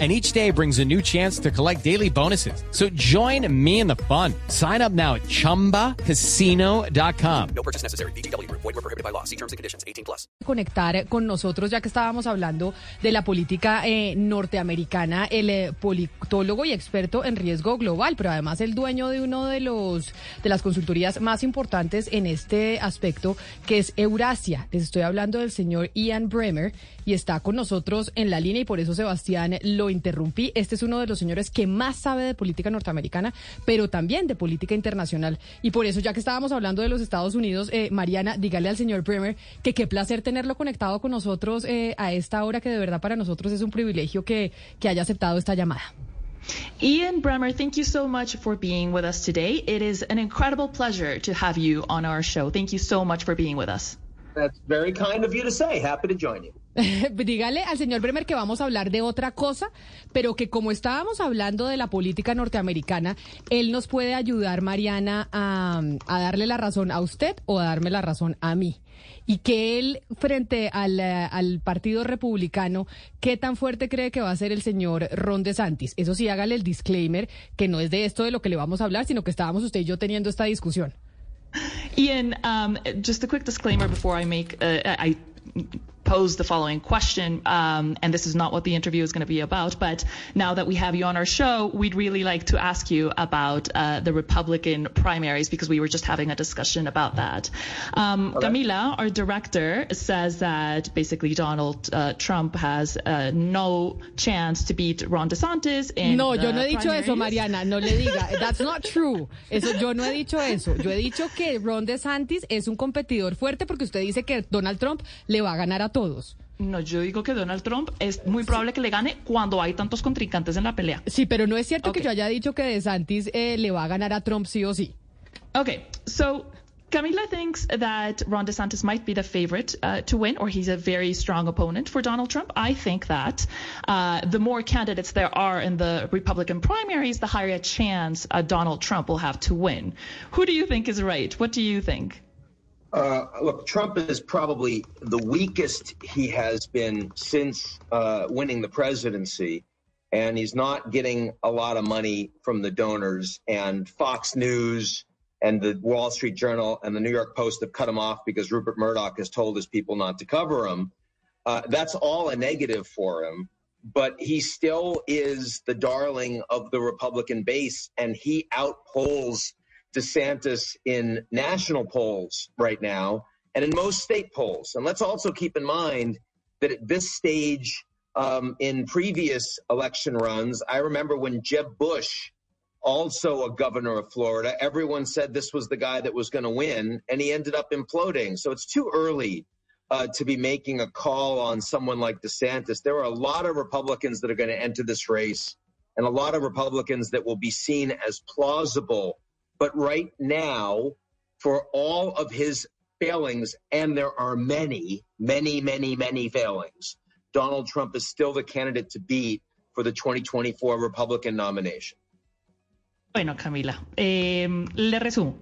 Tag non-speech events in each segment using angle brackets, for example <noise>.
and each day brings a new chance to collect daily bonuses. So join me in the fun. Sign up now at ChumbaCasino.com. No purchase necessary. BGW. Void were prohibited by law. See terms and conditions. 18 plus. Conectar con nosotros, ya que estábamos hablando de la política eh, norteamericana, el eh, politólogo y experto en riesgo global, pero además el dueño de uno de los de las consultorías más importantes en este aspecto, que es Eurasia. Les estoy hablando del señor Ian Bremer y está con nosotros en la línea y por eso Sebastián lo interrumpí. Este es uno de los señores que más sabe de política norteamericana, pero también de política internacional. Y por eso, ya que estábamos hablando de los Estados Unidos, eh, Mariana, dígale al señor Bremer que qué placer tenerlo conectado con nosotros eh, a esta hora, que de verdad para nosotros es un privilegio que, que haya aceptado esta llamada. Ian Bremer, thank you so much for being with us today. It is an incredible pleasure to have you on our show. Thank you so much for being with us. That's very kind of you to say. Happy to join you. <laughs> Dígale al señor Bremer que vamos a hablar de otra cosa, pero que como estábamos hablando de la política norteamericana, él nos puede ayudar, Mariana, a, darle la razón a usted o a darme la razón a mí. Y que él, frente al, al, Partido Republicano, ¿qué tan fuerte cree que va a ser el señor Ron DeSantis? Eso sí, hágale el disclaimer, que no es de esto de lo que le vamos a hablar, sino que estábamos usted y yo teniendo esta discusión. Ian, um, just a quick disclaimer before I make, uh, pose the following question, um, and this is not what the interview is going to be about, but now that we have you on our show, we'd really like to ask you about uh, the Republican primaries because we were just having a discussion about that. Um, okay. Camila, our director, says that basically Donald uh, Trump has uh, no chance to beat Ron DeSantis in No, yo no he dicho primaries. eso, Mariana, no le diga. <laughs> That's not true. Eso, yo no he dicho eso. Yo he dicho que Ron DeSantis es un competidor fuerte porque usted dice que Donald Trump le va a ganar a todos. No, yo digo que Donald Trump es muy probable que le gane cuando hay tantos contrincantes en la pelea. Sí, pero no es cierto okay. que yo haya dicho que DeSantis eh, le va a ganar a Trump sí o sí. Okay, so Camila thinks that Ron DeSantis might be the favorite uh, to win, or he's a very strong opponent for Donald Trump. I think that uh, the more candidates there are in the Republican primaries, the higher a chance uh, Donald Trump will have to win. Who do you think is right? What do you think? Uh, look, Trump is probably the weakest he has been since uh, winning the presidency, and he's not getting a lot of money from the donors. And Fox News and the Wall Street Journal and the New York Post have cut him off because Rupert Murdoch has told his people not to cover him. Uh, that's all a negative for him. But he still is the darling of the Republican base, and he outpolls DeSantis in national polls right now and in most state polls. And let's also keep in mind that at this stage um, in previous election runs, I remember when Jeb Bush, also a governor of Florida, everyone said this was the guy that was going to win, and he ended up imploding. So it's too early uh, to be making a call on someone like DeSantis. There are a lot of Republicans that are going to enter this race, and a lot of Republicans that will be seen as plausible but right now, for all of his failings, and there are many, many, many, many failings, Donald Trump is still the candidate to beat for the 2024 Republican nomination. Bueno, Camila, eh, le resumo.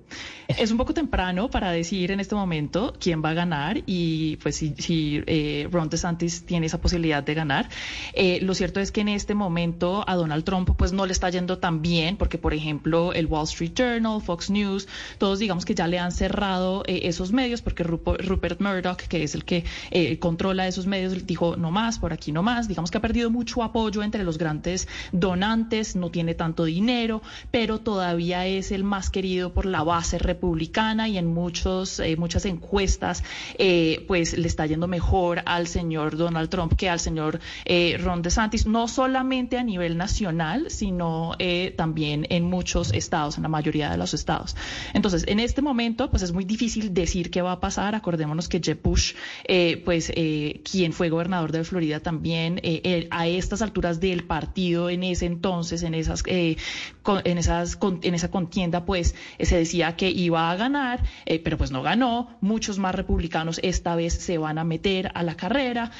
Es un poco temprano para decir en este momento quién va a ganar y pues si, si eh, Ron DeSantis tiene esa posibilidad de ganar. Eh, lo cierto es que en este momento a Donald Trump pues no le está yendo tan bien porque por ejemplo el Wall Street Journal, Fox News, todos digamos que ya le han cerrado esos medios porque Rupert Murdoch, que es el que controla esos medios, dijo no más, por aquí no más. Digamos que ha perdido mucho apoyo entre los grandes donantes, no tiene tanto dinero, pero todavía es el más querido por la base republicana y en muchos, eh, muchas encuestas eh, pues le está yendo mejor al señor Donald Trump que al señor eh, Ron DeSantis, no solamente a nivel nacional, sino también en muchos estados, en la mayoría de los estados. Entonces, en este momento, pues es muy difícil decir qué va a pasar. Acordémonos que Jeb Bush, pues quien fue gobernador de Florida también, a estas alturas del partido en ese entonces, en esas, esas, en esa contienda pues se decía que iba a ganar, pero pues no ganó. Muchos más republicanos esta vez se van a meter a la carrera,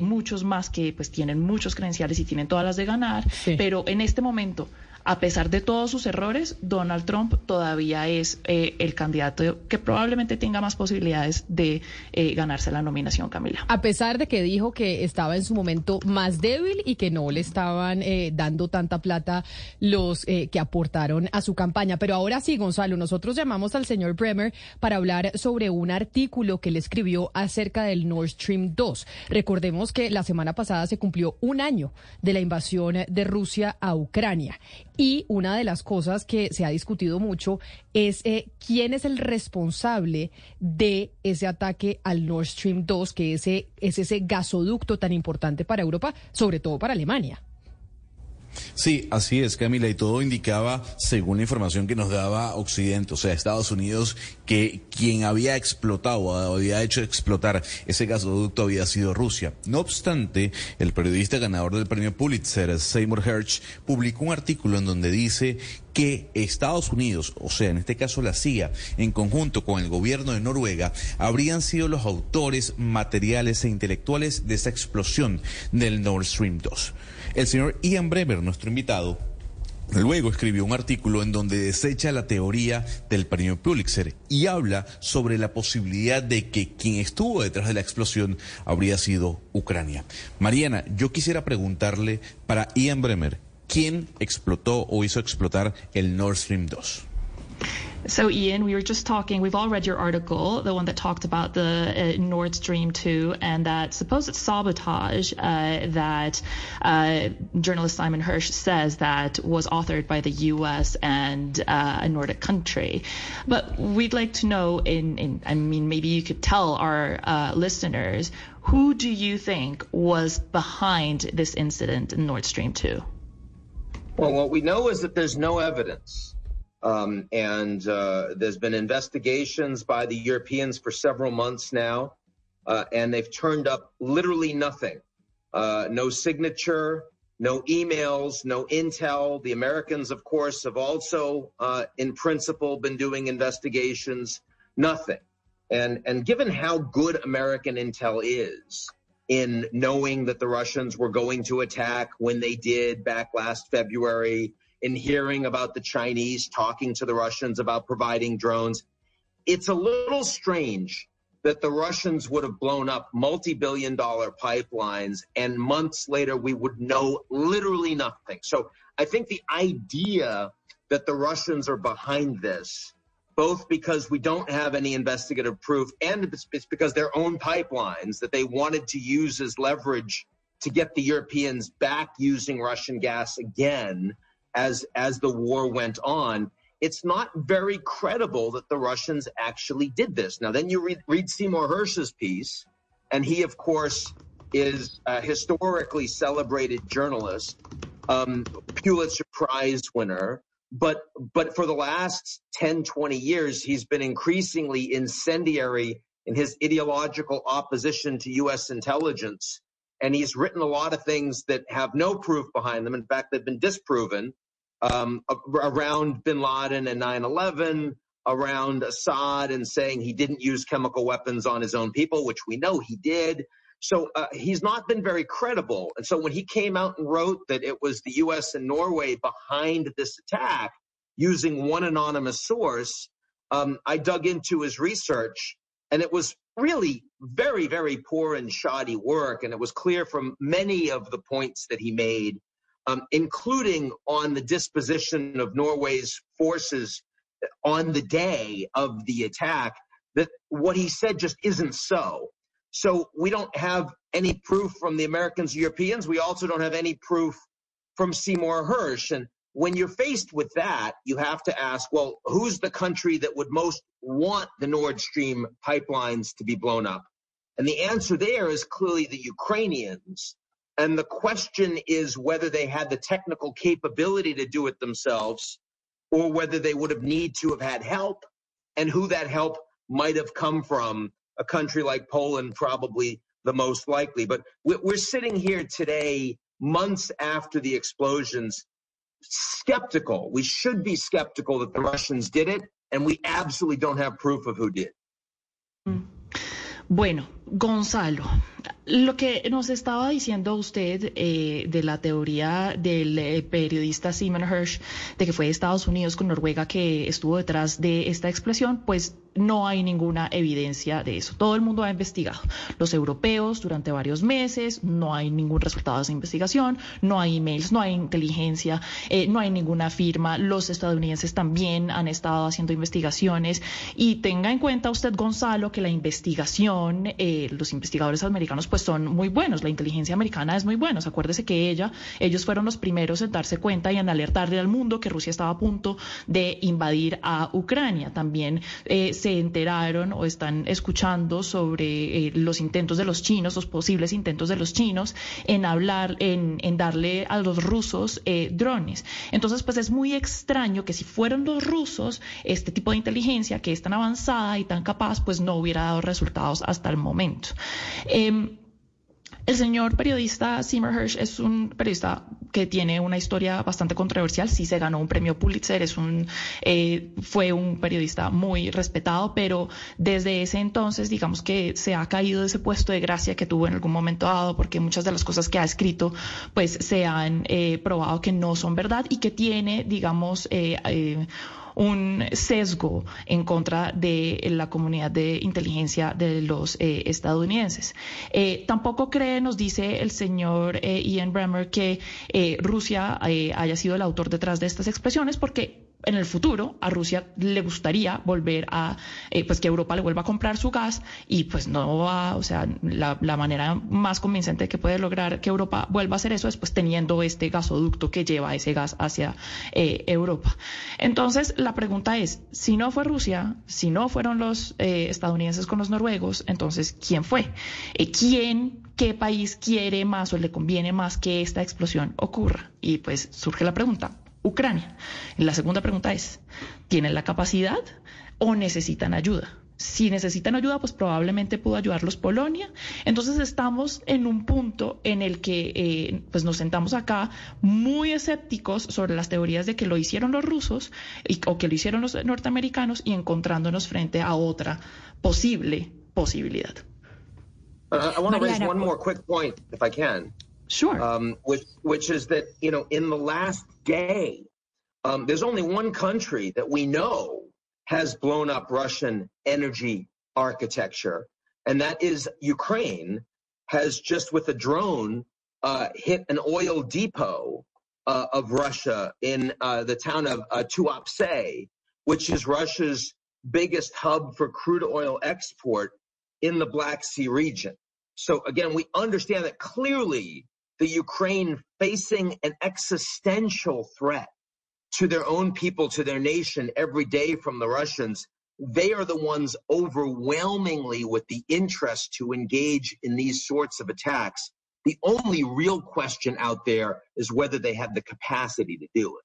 muchos más que pues tienen muchos credenciales y tienen todas las de ganar, pero en este momento a pesar de todos sus errores, Donald Trump todavía es eh, el candidato que probablemente tenga más posibilidades de eh, ganarse la nominación, Camila. A pesar de que dijo que estaba en su momento más débil y que no le estaban eh, dando tanta plata los que aportaron a su campaña. Pero ahora sí, Gonzalo, nosotros llamamos al señor Bremer para hablar sobre un artículo que le escribió acerca del Nord Stream 2. Recordemos que la semana pasada se cumplió un año de la invasión de Rusia a Ucrania. Y una de las cosas que se ha discutido mucho es eh, quién es el responsable de ese ataque al Nord Stream 2, que ese, es ese gasoducto tan importante para Europa, sobre todo para Alemania. Sí, así es, Camila, y todo indicaba, según la información que nos daba Occidente, o sea, Estados Unidos, que quien había explotado, había hecho explotar ese gasoducto había sido Rusia. No obstante, el periodista ganador del premio Pulitzer, Seymour Hersh, publicó un artículo en donde dice que Estados Unidos, o sea, en este caso la CIA, en conjunto con el gobierno de Noruega, habrían sido los autores materiales e intelectuales de esa explosión del Nord Stream 2. El señor Ian Bremer, nuestro invitado, Luego escribió un artículo en donde desecha la teoría del premio Pulitzer y habla sobre la posibilidad de que quien estuvo detrás de la explosión habría sido Ucrania. Mariana, yo quisiera preguntarle para Ian Bremer, ¿quién explotó o hizo explotar el Nord Stream 2? So, Ian, we were just talking, we've all read your article, the one that talked about the uh, Nord Stream 2 and that supposed sabotage uh, that uh, journalist Simon Hersh says that was authored by the U.S. and uh, a Nordic country. But we'd like to know, in, in I mean, maybe you could tell our uh, listeners, who do you think was behind this incident in Nord Stream 2? Well, what we know is that there's no evidence um, and uh, there's been investigations by the Europeans for several months now, uh, and they've turned up literally nothing. Uh, no signature, no emails, no intel. The Americans, of course, have also, uh, in principle, been doing investigations. Nothing. And and given how good American intel is in knowing that the Russians were going to attack when they did back last February, in hearing about the Chinese talking to the Russians about providing drones. It's a little strange that the Russians would have blown up multi billion dollar pipelines and months later we would know literally nothing. So I think the idea that the Russians are behind this, both because we don't have any investigative proof and it's because their own pipelines that they wanted to use as leverage to get the Europeans back using Russian gas again as as the war went on, it's not very credible that the Russians actually did this. Now, then you read, read Seymour Hersh's piece, and he, of course, is a historically celebrated journalist, um, Pulitzer Prize winner. But but for the last 10, 20 years, he's been increasingly incendiary in his ideological opposition to U.S. intelligence. And he's written a lot of things that have no proof behind them. In fact, they've been disproven um, around bin Laden and 9 11, around Assad and saying he didn't use chemical weapons on his own people, which we know he did. So uh, he's not been very credible. And so when he came out and wrote that it was the US and Norway behind this attack using one anonymous source, um, I dug into his research and it was really very, very poor and shoddy work. And it was clear from many of the points that he made um, including on the disposition of Norway's forces on the day of the attack, that what he said just isn't so. So we don't have any proof from the Americans, Europeans. We also don't have any proof from Seymour Hersh. And when you're faced with that, you have to ask, well, who's the country that would most want the Nord Stream pipelines to be blown up? And the answer there is clearly the Ukrainians. And the question is whether they had the technical capability to do it themselves or whether they would have need to have had help and who that help might have come from a country like Poland, probably the most likely. But we're sitting here today, months after the explosions, skeptical. We should be skeptical that the Russians did it, and we absolutely don't have proof of who did. Bueno, Gonzalo, lo que nos estaba diciendo usted eh, de la teoría del eh, periodista Simon Hirsch de que fue Estados Unidos con Noruega que estuvo detrás de esta explosión, pues no hay ninguna evidencia de eso. Todo el mundo ha investigado. Los europeos durante varios meses, no hay ningún resultado de esa investigación, no hay emails, no hay inteligencia, eh, no hay ninguna firma. Los estadounidenses también han estado haciendo investigaciones y tenga en cuenta usted, Gonzalo, que la investigación, eh, los investigadores americanos pues son muy buenos, la inteligencia americana es muy buena. Acuérdese que ella, ellos fueron los primeros en darse cuenta y en alertarle al mundo que Rusia estaba a punto de invadir a Ucrania. También eh, se enteraron o están escuchando sobre eh, los intentos de los chinos, los posibles intentos de los chinos en hablar, en, en darle a los rusos eh, drones. Entonces, pues es muy extraño que si fueron los rusos, este tipo de inteligencia que es tan avanzada y tan capaz, pues no hubiera dado resultados hasta el momento. Eh, el señor periodista Seymour Hersh es un periodista que tiene una historia bastante controversial. Sí se ganó un premio Pulitzer, es un, eh, fue un periodista muy respetado, pero desde ese entonces, digamos que se ha caído de ese puesto de gracia que tuvo en algún momento dado, porque muchas de las cosas que ha escrito, pues se han eh, probado que no son verdad y que tiene, digamos, eh un sesgo en contra de la comunidad de inteligencia de los eh, estadounidenses. Eh, tampoco cree, nos dice el señor eh, Ian Bremer, que eh, Rusia haya sido el autor detrás de estas expresiones, porque en el futuro a Rusia le gustaría volver a, eh, pues que Europa le vuelva a comprar su gas y pues no va, o sea, la, la, manera más convincente que puede lograr que Europa vuelva a hacer eso es pues teniendo este gasoducto que lleva ese gas hacia eh, Europa. Entonces, la pregunta es, si no fue Rusia, si no fueron los eh, estadounidenses con los noruegos, entonces, ¿quién fue? Eh, ¿Quién, qué país quiere más o le conviene más que esta explosión ocurra? Y pues surge la pregunta, Ucrania. La segunda pregunta es, ¿tienen la capacidad o necesitan ayuda? Si necesitan ayuda, pues probablemente pudo ayudarlos Polonia. Entonces estamos en un punto en el que eh, pues nos sentamos acá muy escépticos sobre las teorías de que lo hicieron los rusos y, o que lo hicieron los norteamericanos y encontrándonos frente a otra posible posibilidad. Uh, I want to raise one more quick point, if I can. Sure. Um, which, which is that, you know, in the last day, um, there's only one country that we know has blown up Russian energy architecture, and that is Ukraine, has just with a drone uh, hit an oil depot uh, of Russia in uh, the town of uh, Tuapse, which is Russia's biggest hub for crude oil export in the Black Sea region. So again, we understand that clearly the Ukraine facing an existential threat to their own people, to their nation every day from the Russians. They are the ones overwhelmingly with the interest to engage in these sorts of attacks. The only real question out there is whether they have the capacity to do it.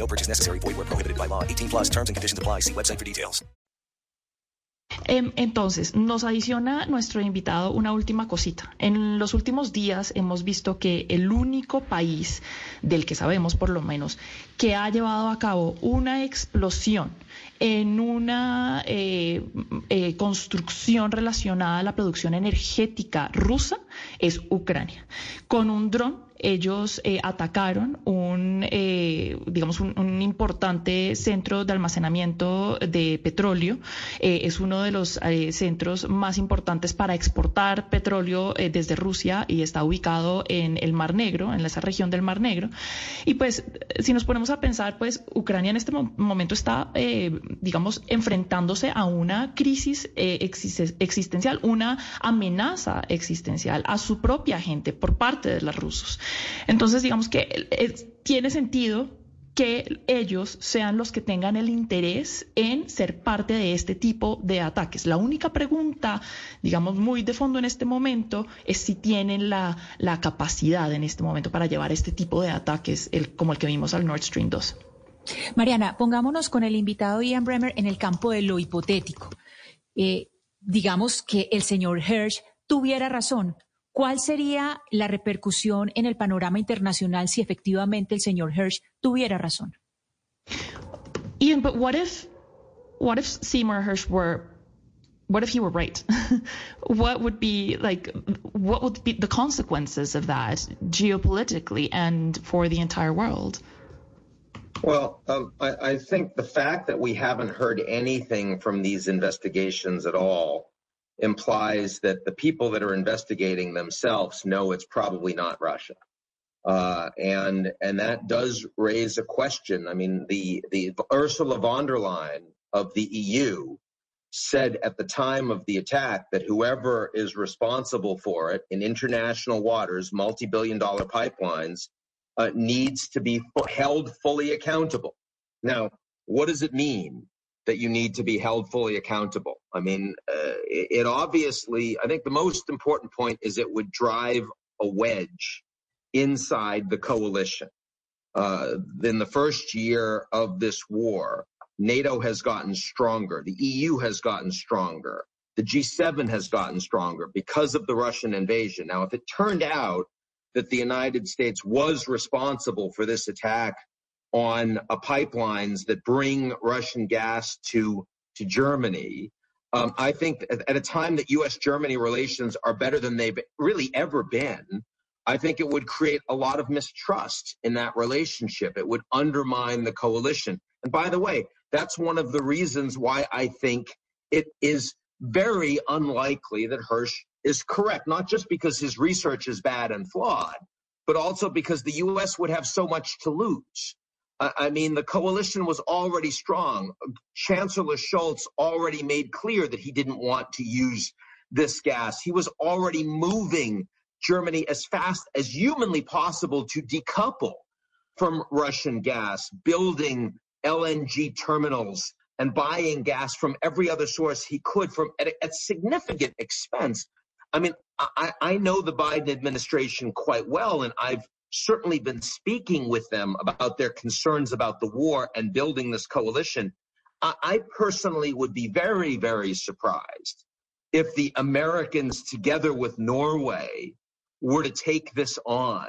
No purchase necessary. Void where prohibited by law. 18 plus terms and conditions apply. See website for details. Entonces, nos adiciona nuestro invitado una última cosita. En los últimos días hemos visto que el único país del que sabemos, por lo menos, que ha llevado a cabo una explosión en una eh, eh, construcción relacionada a la producción energética rusa es Ucrania. Con un dron ellos eh, atacaron un, eh, digamos, un, importante centro de almacenamiento de petróleo. Eh, es uno de los centros más importantes para exportar petróleo desde Rusia y está ubicado en el Mar Negro, en esa región del Mar Negro. Y pues, si nos ponemos a pensar, pues Ucrania en este mo momento está, digamos, enfrentándose a una crisis existencial, una amenaza existencial a su propia gente por parte de los rusos. Entonces, digamos que tiene sentido que ellos sean los que tengan el interés en ser parte de este tipo de ataques. La única pregunta, digamos, muy de fondo en este momento es si tienen la, la capacidad en este momento para llevar este tipo de ataques, el, como el que vimos al Nord Stream 2. Mariana, pongámonos con el invitado Ian Bremer en el campo de lo hipotético. Eh, digamos que el señor Hirsch tuviera razón. ¿Cuál sería la repercusión en el panorama internacional si efectivamente el señor Hersh tuviera razón? Ian, but what if, what if Seymour Hersh were, what if he were right? <laughs> what would be like, what would be the consequences of that geopolitically and for the entire world? Well, um, I, I, think the fact that we haven't heard anything from these investigations at all implies that the people that are investigating themselves know it's probably not Russia. Uh, and and that does raise a question. I mean, the the Ursula von der Leyen of the EU said at the time of the attack that whoever is responsible for it in international waters, multi-billion dollar pipelines, uh, needs to be held fully accountable. Now, what does it mean that you need to be held fully accountable? I mean, uh, it, it obviously, I think the most important point is it would drive a wedge inside the coalition. Uh, in the first year of this war, NATO has gotten stronger. The EU has gotten stronger. The G7 has gotten stronger because of the Russian invasion. Now, if it turned out that the United States was responsible for this attack on uh, pipelines that bring Russian gas to to Germany. Um, I think at a time that U.S. Germany relations are better than they've really ever been, I think it would create a lot of mistrust in that relationship. It would undermine the coalition. And by the way, that's one of the reasons why I think it is very unlikely that Hersh is correct, not just because his research is bad and flawed, but also because the U.S. would have so much to lose. I mean, the coalition was already strong. Chancellor Scholz already made clear that he didn't want to use this gas. He was already moving Germany as fast as humanly possible to decouple from Russian gas, building LNG terminals and buying gas from every other source he could from at, at significant expense. I mean, I, I know the Biden administration quite well, and I've certainly been speaking with them about their concerns about the war and building this coalition. I, I personally would be very, very surprised if the Americans, together with Norway, were to take this on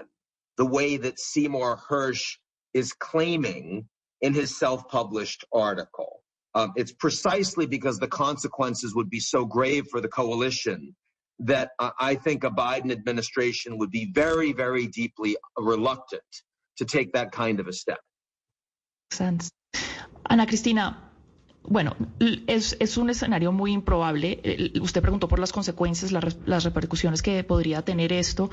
the way that Seymour Hersh is claiming in his self published article. Um, it's precisely because the consequences would be so grave for the coalition that I think a Biden administration would be very, very deeply reluctant to take that kind of a step. Sense. Ana Cristina, Bueno, es, es, un escenario muy improbable. Usted preguntó por las consecuencias, las, repercusiones que podría tener esto,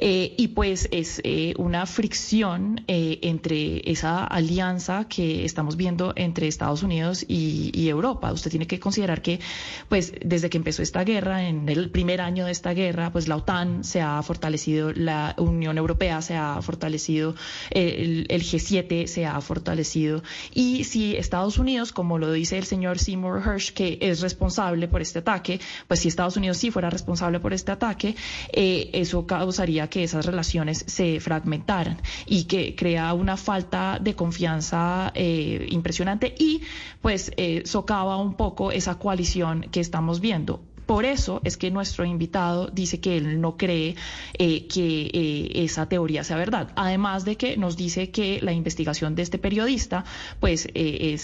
eh, y pues es eh, una fricción eh, entre esa alianza que estamos viendo entre Estados Unidos y, y, Europa. Usted tiene que considerar que, pues, desde que empezó esta guerra, en el primer año de esta guerra, pues la OTAN se ha fortalecido, la Unión Europea se ha fortalecido, el, el G7 se ha fortalecido, y si Estados Unidos, como lo dice el señor Seymour Hersh que es responsable por este ataque, pues si Estados Unidos sí fuera responsable por este ataque, eh, eso causaría que esas relaciones se fragmentaran y que crea una falta de confianza eh, impresionante y pues eh, socava un poco esa coalición que estamos viendo. Por eso es que nuestro invitado dice que él no cree eh, que eh, esa teoría sea verdad. Además de que nos dice que la investigación de este periodista, pues, eh,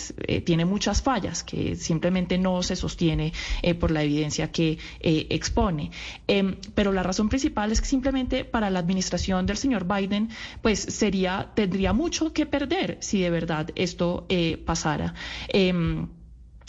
tiene muchas fallas, que simplemente no se sostiene por la evidencia que expone. Em, pero la razón principal es que simplemente para la administración del señor Biden, pues sería, tendría mucho que perder si de verdad esto pasara.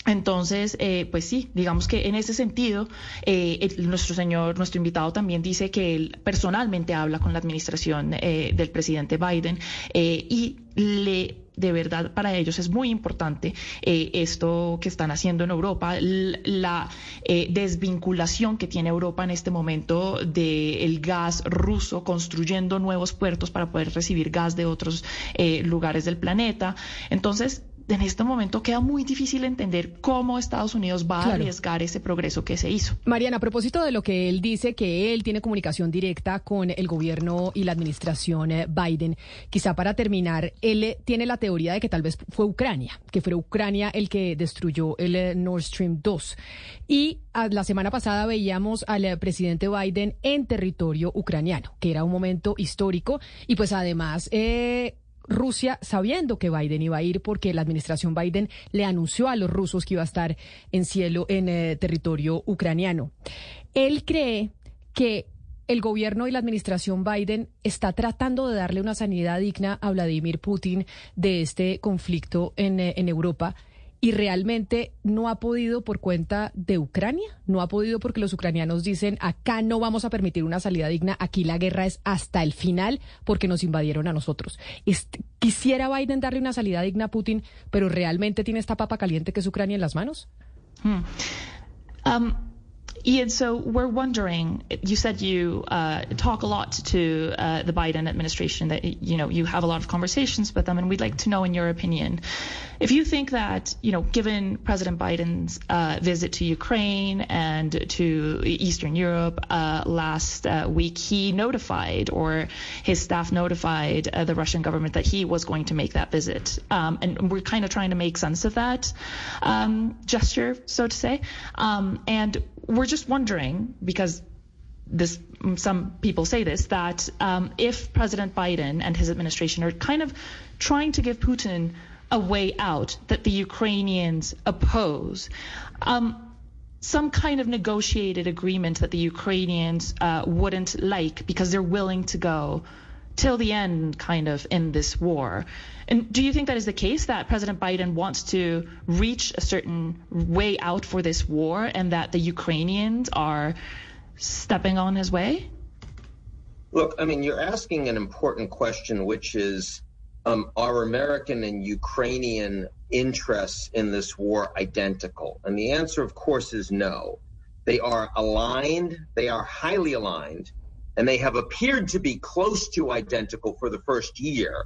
Entonces, eh, pues sí, digamos que en ese sentido, eh, nuestro señor, nuestro invitado también dice que él personalmente habla con la administración eh, del presidente Biden eh, y le de verdad para ellos es muy importante eh, esto que están haciendo en Europa, la eh, desvinculación que tiene Europa en este momento del gas ruso, construyendo nuevos puertos para poder recibir gas de otros eh, lugares del planeta. Entonces, en este momento queda muy difícil entender cómo Estados Unidos va a arriesgar ese progreso que se hizo. Mariana, a propósito de lo que él dice, que él tiene comunicación directa con el gobierno y la administración eh, Biden, quizá para terminar, él eh, tiene la teoría de que tal vez fue Ucrania, que fue Ucrania el que destruyó el eh, Nord Stream 2. Y la semana pasada veíamos al presidente Biden en territorio ucraniano, que era un momento histórico y pues además... eh, Rusia sabiendo que Biden iba a ir porque la administración Biden le anunció a los rusos que iba a estar en cielo en eh, territorio ucraniano. Él cree que el gobierno y la administración Biden está tratando de darle una sanidad digna a Vladimir Putin de este conflicto en, eh, en Europa y realmente no ha podido por cuenta de Ucrania, no ha podido porque los ucranianos dicen acá no vamos a permitir una salida digna, aquí la guerra es hasta el final porque nos invadieron a nosotros. Este- quisiera Biden darle una salida digna a Putin, pero realmente tiene esta papa caliente que es Ucrania en las manos. Um, Ian, so we're wondering. You said you uh, talk a lot to uh, the Biden administration. That you know you have a lot of conversations with them, and we'd like to know, in your opinion, if you think that you know, given President Biden's uh, visit to Ukraine and to Eastern Europe uh, last uh, week, he notified or his staff notified uh, the Russian government that he was going to make that visit, um, and we're kind of trying to make sense of that um, gesture, so to say, um, and we're just wondering because this some people say this that um, if President Biden and his administration are kind of trying to give Putin a way out that the Ukrainians oppose. Um, some kind of negotiated agreement that the Ukrainians uh, wouldn't like because they're willing to go till the end, kind of, in this war. And do you think that is the case that President Biden wants to reach a certain way out for this war and that the Ukrainians are stepping on his way? Look, I mean, you're asking an important question, which is um, are American and Ukrainian interests in this war identical? And the answer, of course, is no. They are aligned, they are highly aligned, and they have appeared to be close to identical for the first year,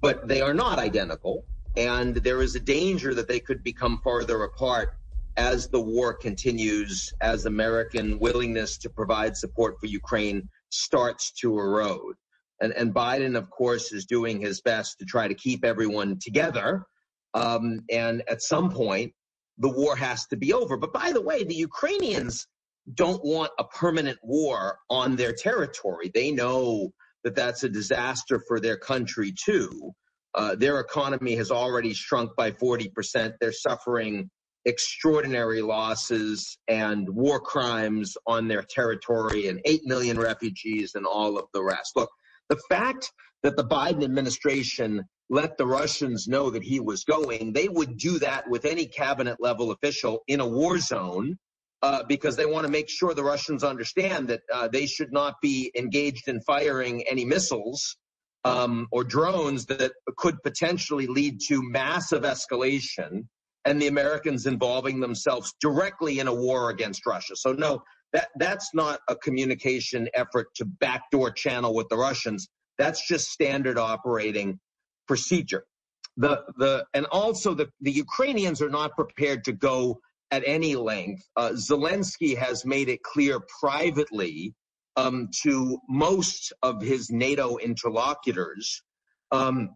but they are not identical. And there is a danger that they could become farther apart as the war continues, as American willingness to provide support for Ukraine starts to erode. And, and Biden, of course, is doing his best to try to keep everyone together. Um, and at some point, the war has to be over. But by the way, the Ukrainians don't want a permanent war on their territory. They know that that's a disaster for their country, too. Uh, their economy has already shrunk by 40%. They're suffering extraordinary losses and war crimes on their territory and 8 million refugees and all of the rest. Look, the fact that the Biden administration let the Russians know that he was going, they would do that with any cabinet level official in a war zone uh, because they want to make sure the Russians understand that uh, they should not be engaged in firing any missiles um, or drones that could potentially lead to massive escalation and the Americans involving themselves directly in a war against Russia. So no, that that's not a communication effort to backdoor channel with the Russians. That's just standard operating procedure. The the and also the the Ukrainians are not prepared to go at any length. Uh, Zelensky has made it clear privately um, to most of his NATO interlocutors um,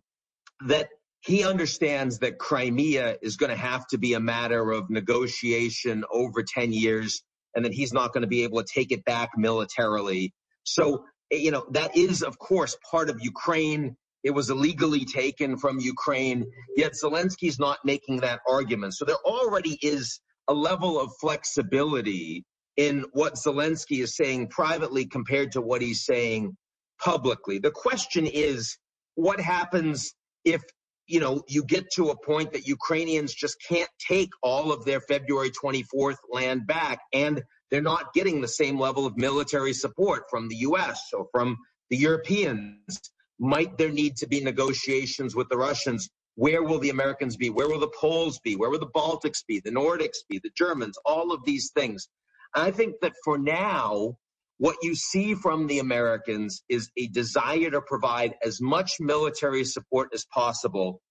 that he understands that Crimea is going to have to be a matter of negotiation over 10 years and that he's not going to be able to take it back militarily. So, you know, that is, of course, part of Ukraine. It was illegally taken from Ukraine, yet Zelensky's not making that argument. So there already is a level of flexibility in what Zelensky is saying privately compared to what he's saying publicly. The question is what happens if you know, you get to a point that Ukrainians just can't take all of their February 24th land back, and they're not getting the same level of military support from the U.S. or from the Europeans. Might there need to be negotiations with the Russians? Where will the Americans be? Where will the Poles be? Where will the Baltics be? The Nordics be? The Germans? All of these things. And I think that for now, what you see from the Americans is a desire to provide as much military support as possible,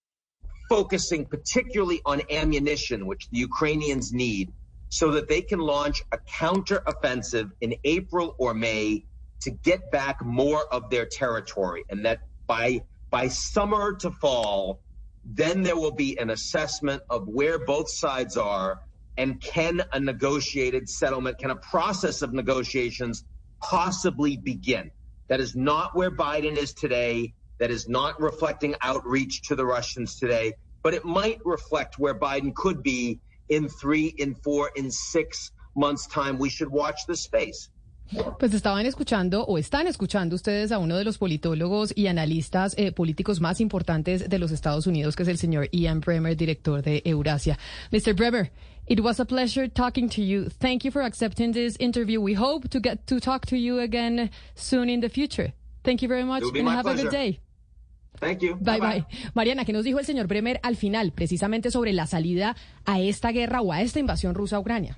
focusing particularly on ammunition, which the Ukrainians need, so that they can launch a counteroffensive in April or May to get back more of their territory. And that by by summer to fall, then there will be an assessment of where both sides are and can a negotiated settlement, can a process of negotiations possibly begin? That is not where Biden is today. That is not reflecting outreach to the Russians today, but it might reflect where Biden could be in three, in four, in six months' time. We should watch the space. Pues estaban escuchando o están escuchando ustedes a uno de los politólogos y analistas eh, políticos más importantes de los Estados Unidos, que es el señor Ian Bremer, director de Eurasia. Mr. Bremer, it was a pleasure talking to you. Thank you for accepting this interview. We hope to get to talk to you again soon in the future. Thank you very much and have a good day. Thank you. Bye, bye Mariana, ¿qué nos dijo el señor Bremer al final, precisamente sobre la salida a esta guerra o a esta invasión rusa a Ucrania?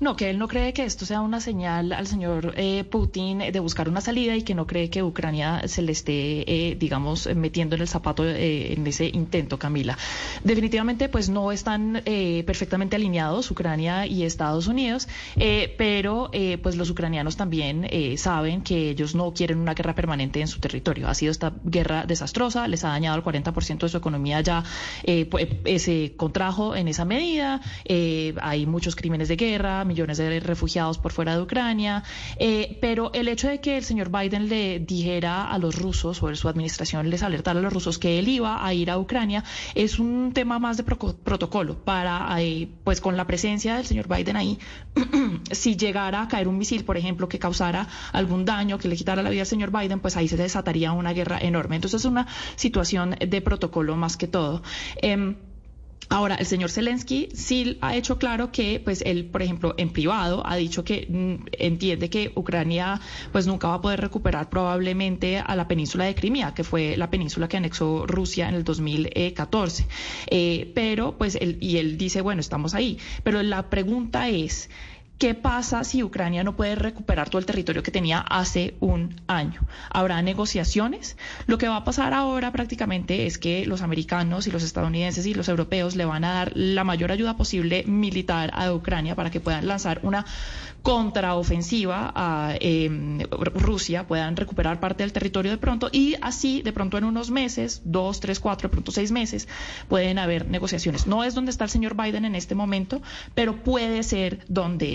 No, que él no cree que esto sea una señal al señor eh, Putin de buscar una salida y que no cree que Ucrania se le esté, eh, digamos, metiendo en el zapato eh, en ese intento, Camila. Definitivamente, pues no están eh, perfectamente alineados Ucrania y Estados Unidos, eh, pero eh, pues los ucranianos también saben que ellos no quieren una guerra permanente en su territorio. Ha sido esta guerra desastrosa, les ha dañado el 40% de su economía ya, se contrajo en esa medida, hay muchos crímenes de guerra, millones de refugiados por fuera de Ucrania, eh, pero el hecho de que el señor Biden le dijera a los rusos o su administración les alertara a los rusos que él iba a ir a Ucrania es un tema más de protocolo para, eh, pues con la presencia del señor Biden ahí, <clears throat> si llegara a caer un misil, por ejemplo, que causara algún daño, que le quitara la vida al señor Biden, pues ahí se desataría una guerra enorme. Entonces es una situación de protocolo más que todo. Em, Ahora, el señor Zelensky sí ha hecho claro que, pues, él, por ejemplo, en privado ha dicho que mm, entiende que Ucrania, pues, nunca va a poder recuperar probablemente a la península de Crimea, que fue la península que anexó Rusia en el 2014. Eh, pero, pues, él, y él dice, bueno, estamos ahí. Pero la pregunta es, ¿Qué pasa si Ucrania no puede recuperar todo el territorio que tenía hace un año? ¿Habrá negociaciones? Lo que va a pasar ahora prácticamente es que los americanos y los estadounidenses y los europeos le van a dar la mayor ayuda posible militar a Ucrania para que puedan lanzar una contraofensiva a eh, Rusia, puedan recuperar parte del territorio de pronto y así de pronto en unos meses, dos, tres, cuatro, de pronto seis meses, pueden haber negociaciones. No es donde está el señor Biden en este momento, pero puede ser donde